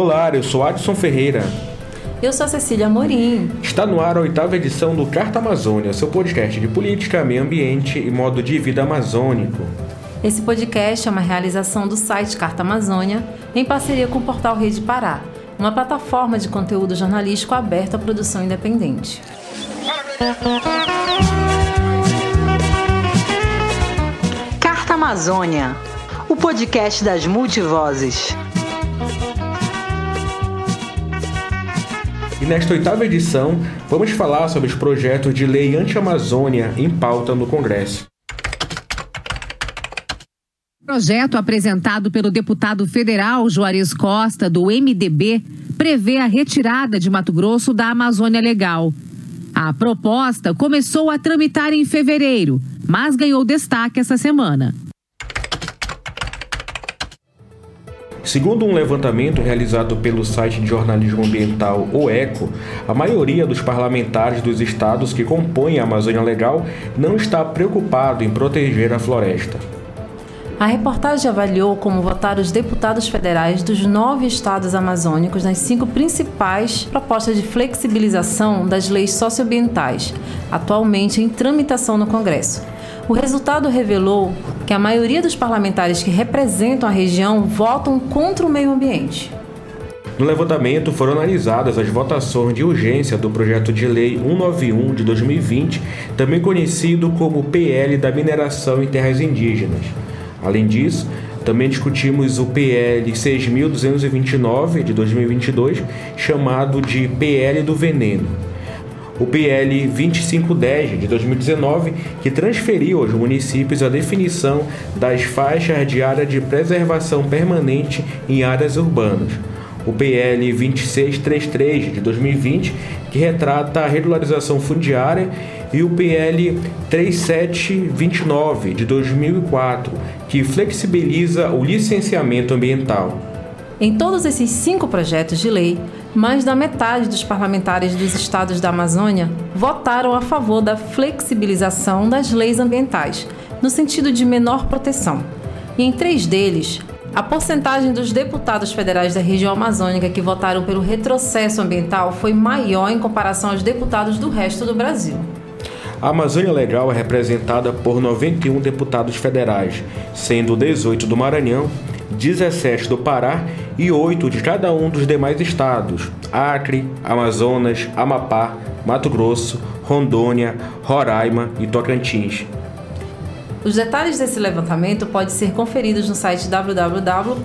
Olá, eu sou Adson Ferreira. Eu sou a Cecília Morim. Está no ar a oitava edição do Carta Amazônia, seu podcast de política, meio ambiente e modo de vida amazônico. Esse podcast é uma realização do site Carta Amazônia em parceria com o portal Rede Pará, uma plataforma de conteúdo jornalístico aberta à produção independente. Carta Amazônia, o podcast das multivozes. E nesta oitava edição, vamos falar sobre os projetos de lei anti-Amazônia em pauta no Congresso. Projeto apresentado pelo deputado federal Juarez Costa, do MDB, prevê a retirada de Mato Grosso da Amazônia Legal. A proposta começou a tramitar em fevereiro, mas ganhou destaque essa semana. Segundo um levantamento realizado pelo site de jornalismo ambiental O Eco, a maioria dos parlamentares dos estados que compõem a Amazônia Legal não está preocupado em proteger a floresta. A reportagem avaliou como votaram os deputados federais dos nove estados amazônicos nas cinco principais propostas de flexibilização das leis socioambientais, atualmente em tramitação no Congresso. O resultado revelou que a maioria dos parlamentares que representam a região votam contra o meio ambiente. No levantamento foram analisadas as votações de urgência do projeto de lei 191 de 2020, também conhecido como PL da mineração em terras indígenas. Além disso, também discutimos o PL 6229 de 2022, chamado de PL do veneno o PL 2510 de 2019, que transferiu aos municípios a definição das faixas de área de preservação permanente em áreas urbanas. O PL 2633 de 2020, que retrata a regularização fundiária, e o PL 3729 de 2004, que flexibiliza o licenciamento ambiental. Em todos esses cinco projetos de lei, mais da metade dos parlamentares dos estados da Amazônia votaram a favor da flexibilização das leis ambientais, no sentido de menor proteção. E em três deles, a porcentagem dos deputados federais da região amazônica que votaram pelo retrocesso ambiental foi maior em comparação aos deputados do resto do Brasil. A Amazônia Legal é representada por 91 deputados federais, sendo 18 do Maranhão 17 do Pará e 8 de cada um dos demais estados: Acre, Amazonas, Amapá, Mato Grosso, Rondônia, Roraima e Tocantins. Os detalhes desse levantamento podem ser conferidos no site www.eco.org.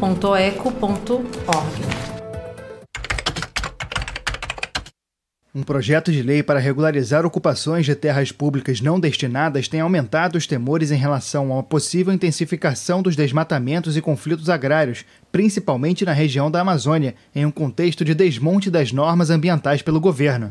Um projeto de lei para regularizar ocupações de terras públicas não destinadas tem aumentado os temores em relação a uma possível intensificação dos desmatamentos e conflitos agrários, principalmente na região da Amazônia, em um contexto de desmonte das normas ambientais pelo governo.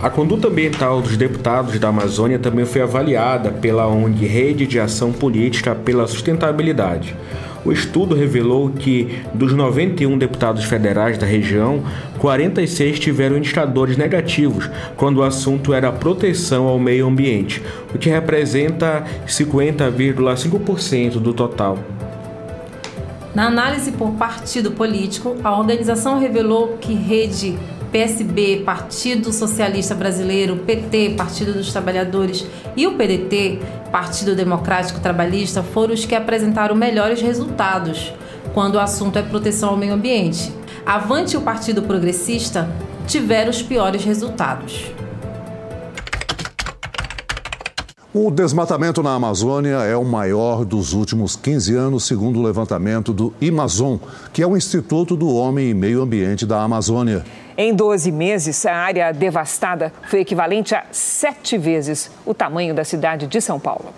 A conduta ambiental dos deputados da Amazônia também foi avaliada pela ONG Rede de Ação Política pela Sustentabilidade. O estudo revelou que, dos 91 deputados federais da região, 46 tiveram indicadores negativos quando o assunto era proteção ao meio ambiente, o que representa 50,5% do total. Na análise por partido político, a organização revelou que rede PSB, Partido Socialista Brasileiro, PT, Partido dos Trabalhadores e o PDT, Partido Democrático Trabalhista, foram os que apresentaram melhores resultados quando o assunto é proteção ao meio ambiente. Avante e o Partido Progressista tiveram os piores resultados. O desmatamento na Amazônia é o maior dos últimos 15 anos, segundo o levantamento do Amazon, que é o Instituto do Homem e Meio Ambiente da Amazônia. Em 12 meses, a área devastada foi equivalente a sete vezes o tamanho da cidade de São Paulo.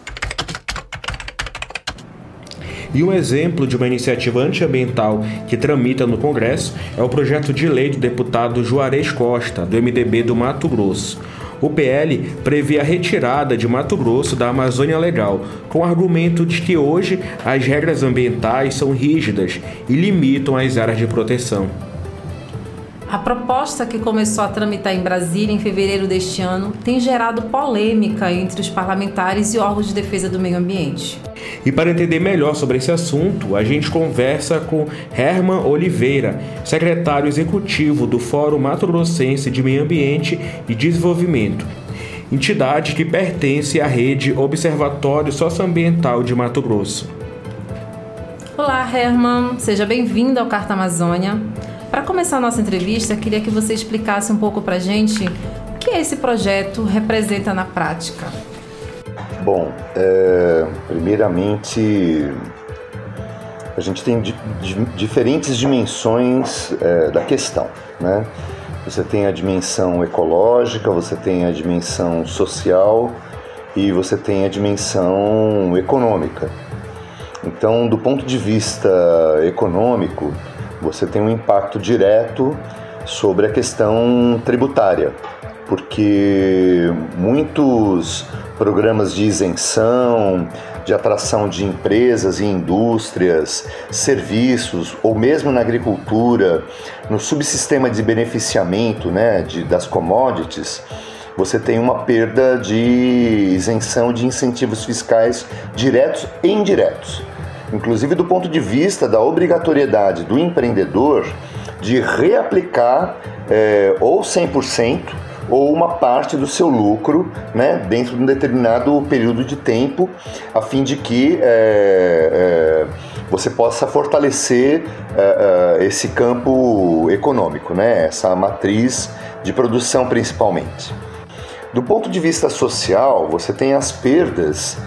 E um exemplo de uma iniciativa antiambiental que tramita no Congresso é o projeto de lei do deputado Juarez Costa, do MDB do Mato Grosso. O PL prevê a retirada de Mato Grosso da Amazônia Legal, com o argumento de que hoje as regras ambientais são rígidas e limitam as áreas de proteção. A proposta que começou a tramitar em Brasília em fevereiro deste ano tem gerado polêmica entre os parlamentares e órgãos de defesa do meio ambiente. E para entender melhor sobre esse assunto, a gente conversa com Herman Oliveira, secretário executivo do Fórum Mato Grossense de Meio Ambiente e Desenvolvimento, entidade que pertence à rede Observatório Socioambiental de Mato Grosso. Olá, Herman, seja bem-vindo ao Carta Amazônia. Para começar a nossa entrevista, queria que você explicasse um pouco para a gente o que esse projeto representa na prática. Bom, é, primeiramente, a gente tem di diferentes dimensões é, da questão, né? Você tem a dimensão ecológica, você tem a dimensão social e você tem a dimensão econômica. Então, do ponto de vista econômico, você tem um impacto direto sobre a questão tributária, porque muitos programas de isenção, de atração de empresas e indústrias, serviços, ou mesmo na agricultura, no subsistema de beneficiamento né, de, das commodities, você tem uma perda de isenção de incentivos fiscais diretos e indiretos inclusive do ponto de vista da obrigatoriedade do empreendedor de reaplicar é, ou 100% ou uma parte do seu lucro né, dentro de um determinado período de tempo, a fim de que é, é, você possa fortalecer é, esse campo econômico, né, essa matriz de produção principalmente. Do ponto de vista social, você tem as perdas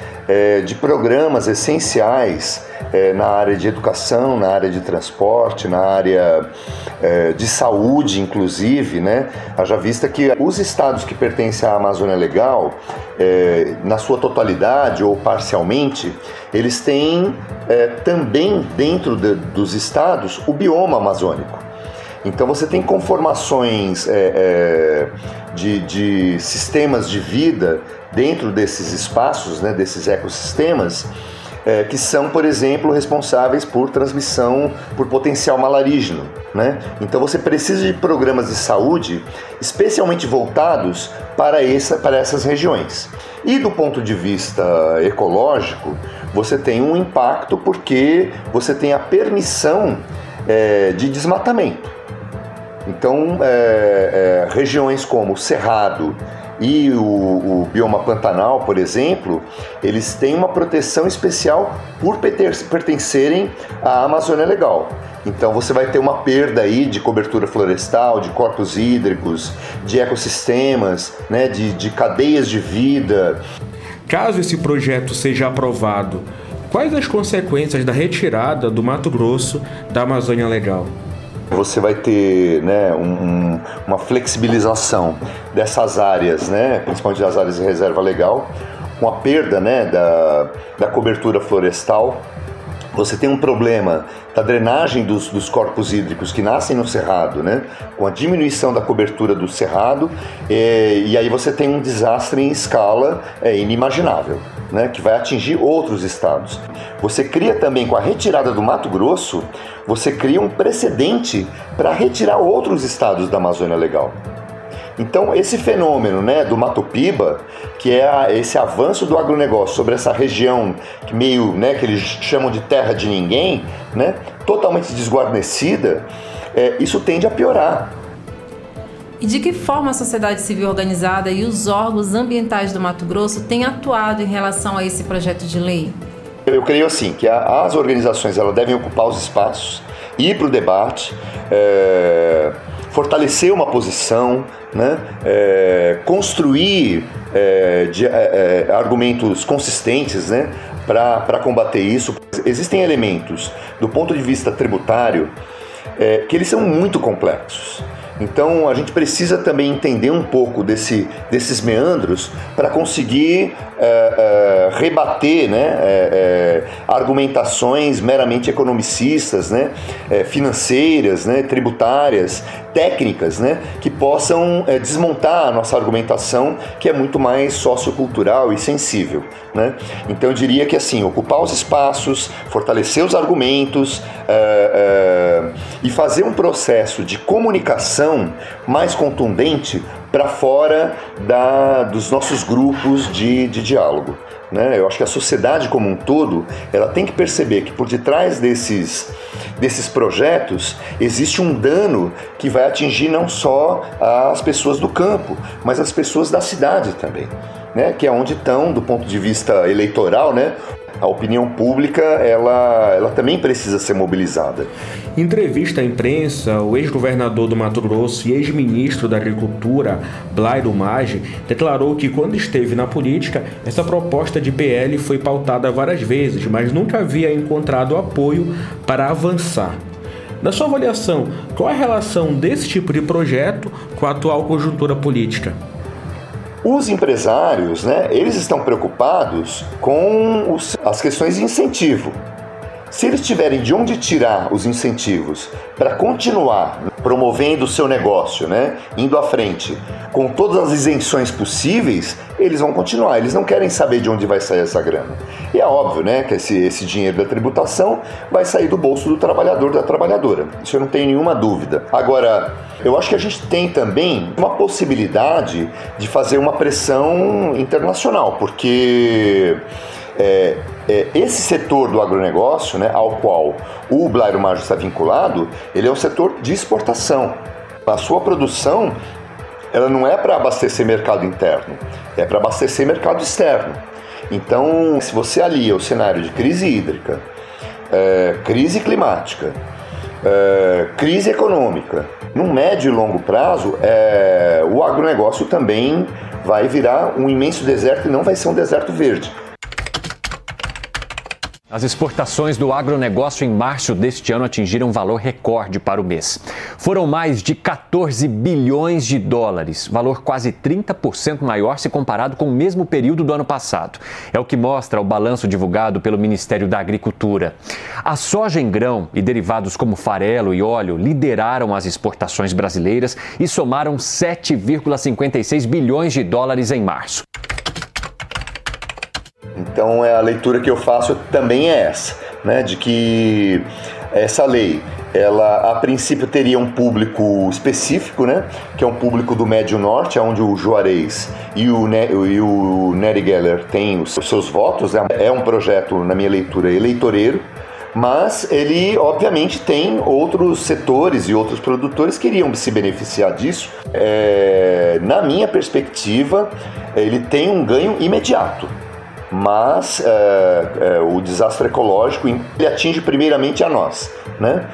de programas essenciais é, na área de educação, na área de transporte, na área é, de saúde, inclusive, né? Haja vista que os estados que pertencem à Amazônia Legal, é, na sua totalidade ou parcialmente, eles têm é, também dentro de, dos estados o bioma amazônico. Então você tem conformações é, é, de, de, sistemas de vida dentro desses espaços, né, desses ecossistemas, é, que são, por exemplo, responsáveis por transmissão por potencial malarígeno. Né? Então você precisa de programas de saúde especialmente voltados para, essa, para essas regiões. E do ponto de vista ecológico, você tem um impacto porque você tem a permissão é, de desmatamento. Então, é, é regiões como Cerrado, e o, o, bioma pantanal, por exemplo, eles têm uma proteção especial por pertencerem à Amazônia Legal. Então você vai ter uma perda aí de cobertura florestal, de corpos hídricos, de ecossistemas, né, de, de cadeias de vida. Caso esse projeto seja aprovado, quais as consequências da retirada do Mato Grosso da Amazônia Legal? Você vai ter né, um, uma flexibilização dessas áreas, né, principalmente das áreas de reserva legal, com a perda né, da, da cobertura florestal. Você tem um problema da drenagem dos, dos, corpos hídricos que nascem no cerrado, né? com a diminuição da cobertura do cerrado, e, e aí você tem um desastre em escala é, inimaginável né, que vai atingir outros estados. Você cria também, com a retirada do Mato Grosso, você cria um precedente para retirar outros estados da Amazônia Legal. Então, esse fenômeno né, do Mato Piba, que é a, esse avanço do agronegócio sobre essa região que meio, né, que eles chamam de terra de ninguém, né, totalmente desguarnecida, é, isso tende a piorar. E de que forma a sociedade civil organizada e os órgãos ambientais do Mato Grosso têm atuado em relação a esse projeto de lei? Eu creio assim que as organizações elas devem ocupar os espaços, ir para o debate, é, fortalecer uma posição, né, é, construir é, de, é, é, argumentos consistentes né, para combater isso. Existem elementos do ponto de vista tributário é, que eles são muito complexos. Então a gente precisa também entender um pouco desse, desses meandros para conseguir é, é, rebater né, é, argumentações meramente economicistas, né, financeiras, né, tributárias, técnicas, né, que possam desmontar a nossa argumentação, que é muito mais sociocultural e sensível. Né? Então eu diria que assim, ocupar os espaços, fortalecer os argumentos, e fazer um processo de comunicação mais contundente para fora da, dos nossos grupos de, de diálogo. Né? Eu acho que a sociedade como um todo ela tem que perceber que por detrás desses, desses projetos existe um dano que vai atingir não só as pessoas do campo, mas as pessoas da cidade também. Né, que é onde estão, do ponto de vista eleitoral, né, a opinião pública ela, ela também precisa ser mobilizada. Em entrevista à imprensa, o ex-governador do Mato Grosso e ex-ministro da Agricultura, Blairo Maggi, declarou que quando esteve na política, essa proposta de PL foi pautada várias vezes, mas nunca havia encontrado apoio para avançar. Na sua avaliação, qual a relação desse tipo de projeto com a atual conjuntura política? Os empresários, né, eles estão preocupados com os, as questões de incentivo. Se eles tiverem de onde tirar os incentivos para continuar promovendo o seu negócio, né, indo à frente, com todas as isenções possíveis, eles vão continuar. Eles não querem saber de onde vai sair essa grana. E é óbvio, né, que esse, esse dinheiro da tributação vai sair do bolso do trabalhador da trabalhadora. Isso eu não tenho nenhuma dúvida. Agora, eu acho que a gente tem também uma possibilidade de fazer uma pressão internacional, porque é, é, esse setor do agronegócio, né, ao qual o Blairo Maggio está vinculado, ele é um setor de exportação. A sua produção ela não é para abastecer mercado interno, é para abastecer mercado externo. Então, se você alia o cenário de crise hídrica, é, crise climática, é, crise econômica, no médio e longo prazo, é, o agronegócio também vai virar um imenso deserto e não vai ser um deserto verde. As exportações do agronegócio em março deste ano atingiram um valor recorde para o mês. Foram mais de 14 bilhões de dólares, valor quase 30% maior se comparado com o mesmo período do ano passado. É o que mostra o balanço divulgado pelo Ministério da Agricultura. A soja em grão e derivados como farelo e óleo lideraram as exportações brasileiras e somaram 7,56 bilhões de dólares em março. Então é a leitura que eu faço também é essa, né, de que essa lei ela a princípio teria um público específico, né, que é um público do Médio Norte, onde o Juarez e o, ne e o Nery Geller têm os seus votos. Né? É um projeto, na minha leitura, eleitoreiro, mas ele obviamente tem outros setores e outros produtores que iriam se beneficiar disso. É, na minha perspectiva, ele tem um ganho imediato mas é, é, o desastre ecológico ele atinge primeiramente a nós, né?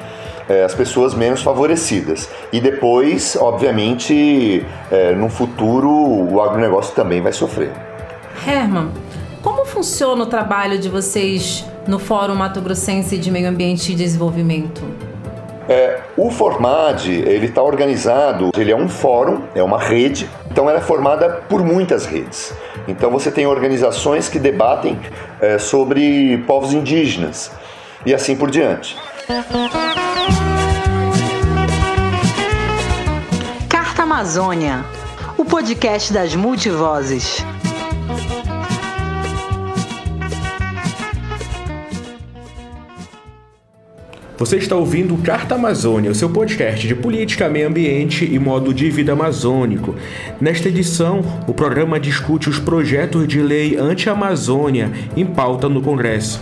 É, as pessoas menos favorecidas. E depois, obviamente, é, no futuro, o agronegócio também vai sofrer. Herman, como funciona o trabalho de vocês no Fórum Mato Grossense de Meio Ambiente e Desenvolvimento? É, o Formad ele está organizado, ele é um fórum, é uma rede, então ela é formada por muitas redes. Então você tem organizações que debatem é, sobre povos indígenas e assim por diante. Carta Amazônia, o podcast das multivozes. Você está ouvindo Carta Amazônia, o seu podcast de política, meio ambiente e modo de vida amazônico. Nesta edição, o programa discute os projetos de lei anti-Amazônia em pauta no Congresso.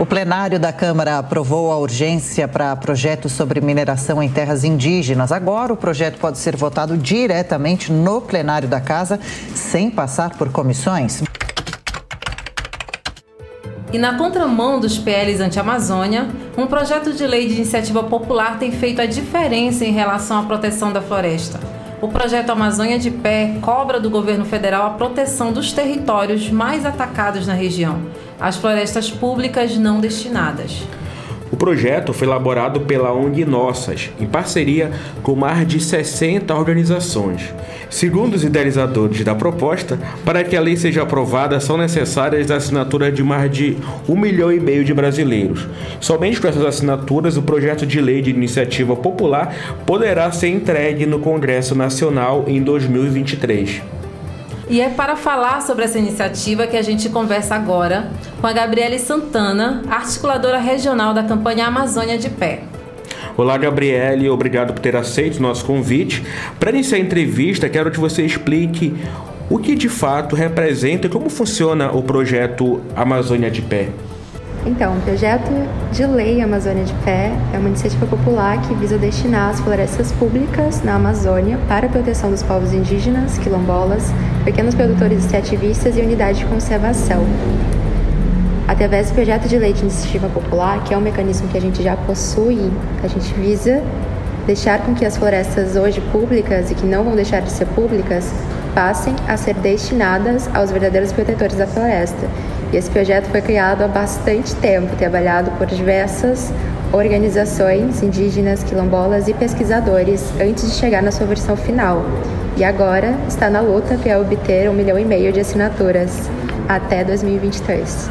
O plenário da Câmara aprovou a urgência para projetos sobre mineração em terras indígenas. Agora, o projeto pode ser votado diretamente no plenário da Casa, sem passar por comissões. E na contramão dos PLs anti-Amazônia, um projeto de lei de iniciativa popular tem feito a diferença em relação à proteção da floresta. O projeto Amazônia de Pé cobra do governo federal a proteção dos territórios mais atacados na região, as florestas públicas não destinadas. O projeto foi elaborado pela ONG Nossas, em parceria com mais de 60 organizações. Segundo os idealizadores da proposta, para que a lei seja aprovada são necessárias assinaturas de mais de um milhão e meio de brasileiros. Somente com essas assinaturas, o projeto de lei de iniciativa popular poderá ser entregue no Congresso Nacional em 2023. E é para falar sobre essa iniciativa que a gente conversa agora com a Gabriele Santana, articuladora regional da campanha Amazônia de Pé. Olá, Gabriele, obrigado por ter aceito o nosso convite. Para iniciar a entrevista, quero que você explique o que de fato representa e como funciona o projeto Amazônia de Pé. Então, o projeto de lei Amazônia de Pé é uma iniciativa popular que visa destinar as florestas públicas na Amazônia para a proteção dos povos indígenas, quilombolas, pequenos produtores extrativistas e unidades de conservação. Através do projeto de lei de iniciativa popular, que é um mecanismo que a gente já possui, a gente visa deixar com que as florestas hoje públicas e que não vão deixar de ser públicas passem a ser destinadas aos verdadeiros protetores da floresta e esse projeto foi criado há bastante tempo, trabalhado por diversas organizações indígenas, quilombolas e pesquisadores antes de chegar na sua versão final. E agora está na luta para obter um milhão e meio de assinaturas até 2023.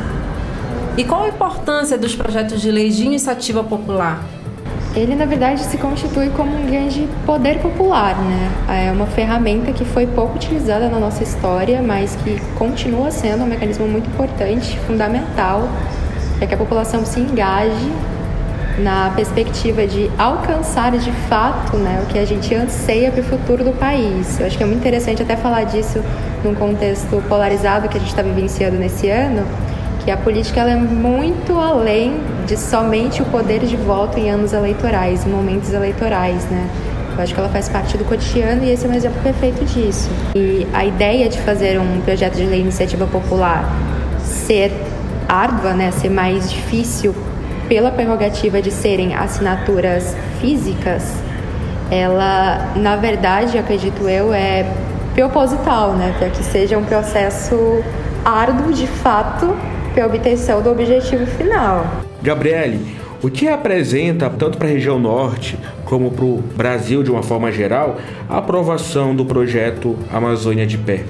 E qual a importância dos projetos de lei de iniciativa popular? ele na verdade se constitui como um grande poder popular, né? É uma ferramenta que foi pouco utilizada na nossa história, mas que continua sendo um mecanismo muito importante, fundamental, para que a população se engaje na perspectiva de alcançar de fato né, o que a gente anseia para o futuro do país. Eu acho que é muito interessante até falar disso num contexto polarizado que a gente está vivenciando nesse ano, que a política ela é muito além de somente o poder de voto em anos eleitorais, em momentos eleitorais, né? Eu acho que ela faz parte do cotidiano e esse é um exemplo perfeito disso. E a ideia de fazer um projeto de lei iniciativa popular ser árdua, né, ser mais difícil pela prerrogativa de serem assinaturas físicas, ela, na verdade, acredito eu, é proposital, né, para que seja um processo árduo de fato para a obtenção do objetivo final. Gabriele, o que representa, tanto para a região norte como para o Brasil de uma forma geral, a aprovação do projeto Amazônia de Pé?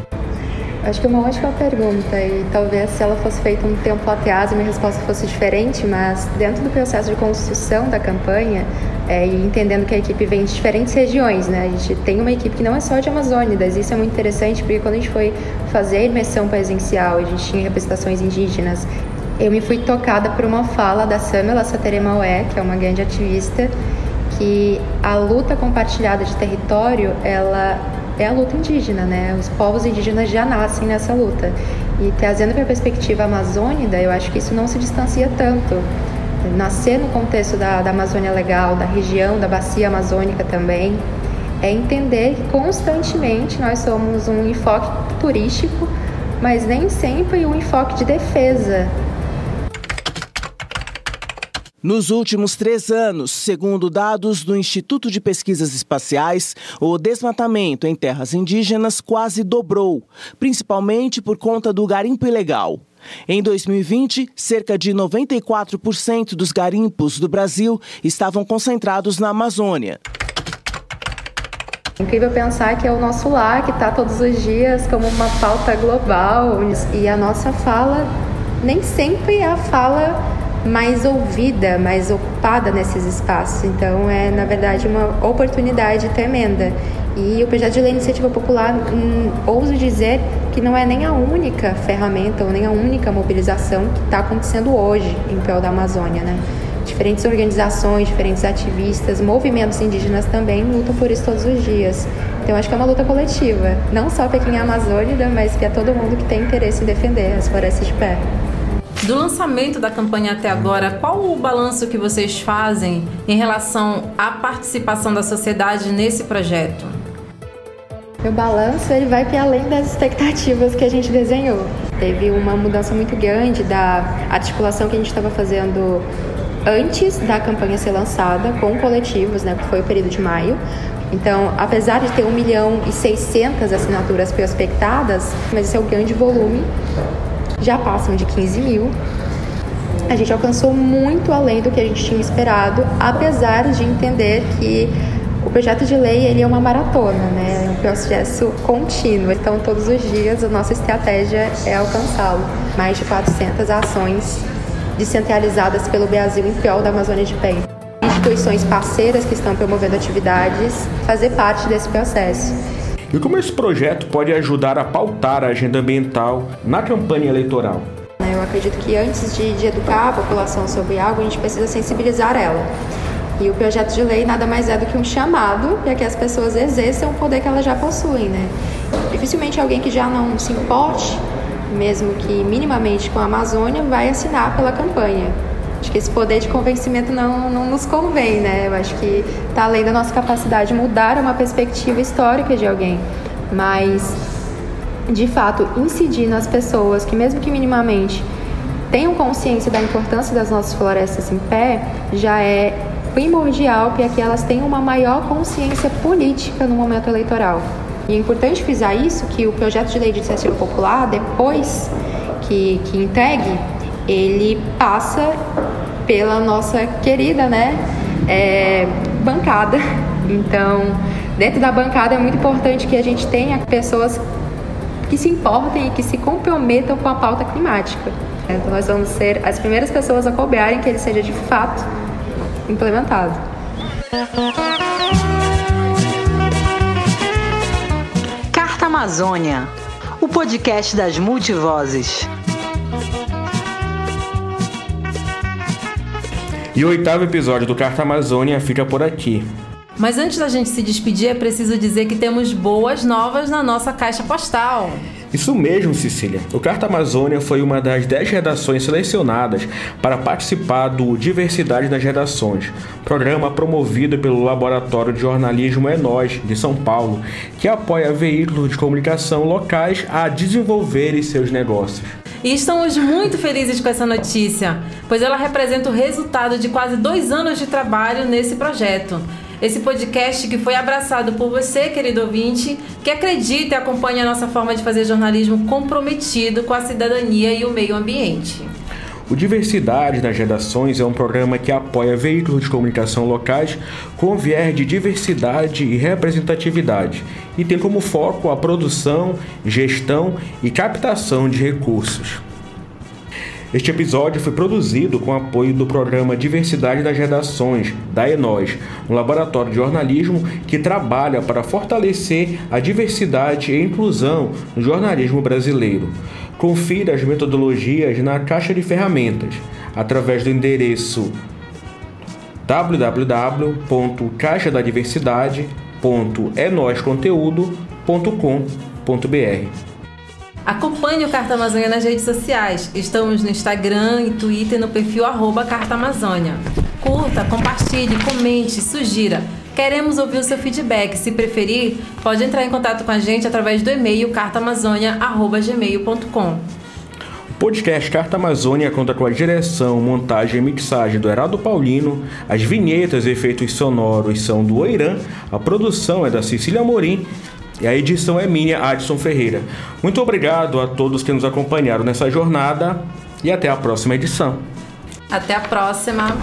Acho que é uma ótima pergunta e talvez se ela fosse feita um tempo atrás a minha resposta fosse diferente, mas dentro do processo de construção da campanha é, e entendendo que a equipe vem de diferentes regiões, né? A gente tem uma equipe que não é só de Amazônidas, isso é muito interessante porque quando a gente foi fazer a imersão presencial, a gente tinha representações indígenas, eu me fui tocada por uma fala da Samela Sateremaué, que é uma grande ativista, que a luta compartilhada de território, ela é a luta indígena, né? Os povos indígenas já nascem nessa luta. E trazendo para a perspectiva amazônica, eu acho que isso não se distancia tanto. Nascer no contexto da, da Amazônia Legal, da região, da bacia amazônica também, é entender que constantemente nós somos um enfoque turístico, mas nem sempre um enfoque de defesa nos últimos três anos, segundo dados do Instituto de Pesquisas Espaciais, o desmatamento em terras indígenas quase dobrou, principalmente por conta do garimpo ilegal. Em 2020, cerca de 94% dos garimpos do Brasil estavam concentrados na Amazônia. É incrível pensar que é o nosso lar que está todos os dias como uma pauta global e a nossa fala nem sempre é a fala mais ouvida, mais ocupada nesses espaços. Então, é na verdade uma oportunidade tremenda. E o projeto de lei iniciativa popular, hum, ouso dizer que não é nem a única ferramenta ou nem a única mobilização que está acontecendo hoje em prol da Amazônia, né? Diferentes organizações, diferentes ativistas, movimentos indígenas também lutam por isso todos os dias. Então, acho que é uma luta coletiva, não só para quem é amazônida, mas para todo mundo que tem interesse em defender as florestas de pé. Do lançamento da campanha até agora, qual o balanço que vocês fazem em relação à participação da sociedade nesse projeto? O balanço ele vai para além das expectativas que a gente desenhou. Teve uma mudança muito grande da articulação que a gente estava fazendo antes da campanha ser lançada com coletivos, né, que foi o período de maio. Então, apesar de ter 1 milhão e 600 assinaturas prospectadas, mas esse é o grande volume, já passam de 15 mil. A gente alcançou muito além do que a gente tinha esperado, apesar de entender que o projeto de lei ele é uma maratona, né? É um processo contínuo. Então, todos os dias, a nossa estratégia é alcançá-lo. Mais de 400 ações descentralizadas pelo Brasil em prol da Amazônia de Pé. Instituições parceiras que estão promovendo atividades, fazer parte desse processo. E como esse projeto pode ajudar a pautar a agenda ambiental na campanha eleitoral. Eu acredito que antes de, de educar a população sobre algo, a gente precisa sensibilizar ela. E o projeto de lei nada mais é do que um chamado para que as pessoas exerçam o poder que elas já possuem, né? Dificilmente alguém que já não se importe, mesmo que minimamente com a Amazônia, vai assinar pela campanha. Acho que esse poder de convencimento não, não nos convém, né? Eu acho que está além da nossa capacidade de mudar uma perspectiva histórica de alguém. Mas, de fato, incidir nas pessoas que, mesmo que minimamente, tenham consciência da importância das nossas florestas em pé, já é primordial para que elas tenham uma maior consciência política no momento eleitoral. E é importante frisar isso, que o projeto de lei de iniciativa popular, depois que, que entregue, ele passa pela nossa querida né, é, bancada. Então, dentro da bancada é muito importante que a gente tenha pessoas que se importem e que se comprometam com a pauta climática. Então, nós vamos ser as primeiras pessoas a cobrarem que ele seja de fato implementado. Carta Amazônia, o podcast das multivozes. E o oitavo episódio do Carta Amazônia fica por aqui. Mas antes da gente se despedir, é preciso dizer que temos boas novas na nossa caixa postal. Isso mesmo, Cecília. O Carta Amazônia foi uma das 10 redações selecionadas para participar do Diversidade nas Redações, programa promovido pelo Laboratório de Jornalismo É Nós, de São Paulo, que apoia veículos de comunicação locais a desenvolverem seus negócios. E estamos muito felizes com essa notícia, pois ela representa o resultado de quase dois anos de trabalho nesse projeto. Esse podcast que foi abraçado por você, querido ouvinte, que acredita e acompanha a nossa forma de fazer jornalismo comprometido com a cidadania e o meio ambiente. O Diversidade nas Redações é um programa que apoia veículos de comunicação locais com viés de diversidade e representatividade e tem como foco a produção, gestão e captação de recursos. Este episódio foi produzido com apoio do programa Diversidade das Redações, da Enós, um laboratório de jornalismo que trabalha para fortalecer a diversidade e inclusão no jornalismo brasileiro. Confira as metodologias na caixa de ferramentas, através do endereço www.caixadadiversidade.enosconteúdo.com.br. Acompanhe o Carta Amazônia nas redes sociais. Estamos no Instagram e Twitter no perfil arroba Carta Amazônia. Curta, compartilhe, comente, sugira. Queremos ouvir o seu feedback. Se preferir, pode entrar em contato com a gente através do e-mail cartaamazônia.gmail.com. O podcast Carta Amazônia conta com a direção, montagem e mixagem do Heraldo Paulino, as vinhetas e efeitos sonoros são do Oirã, a produção é da Cecília Morim e a edição é minha, Adson Ferreira. Muito obrigado a todos que nos acompanharam nessa jornada e até a próxima edição. Até a próxima.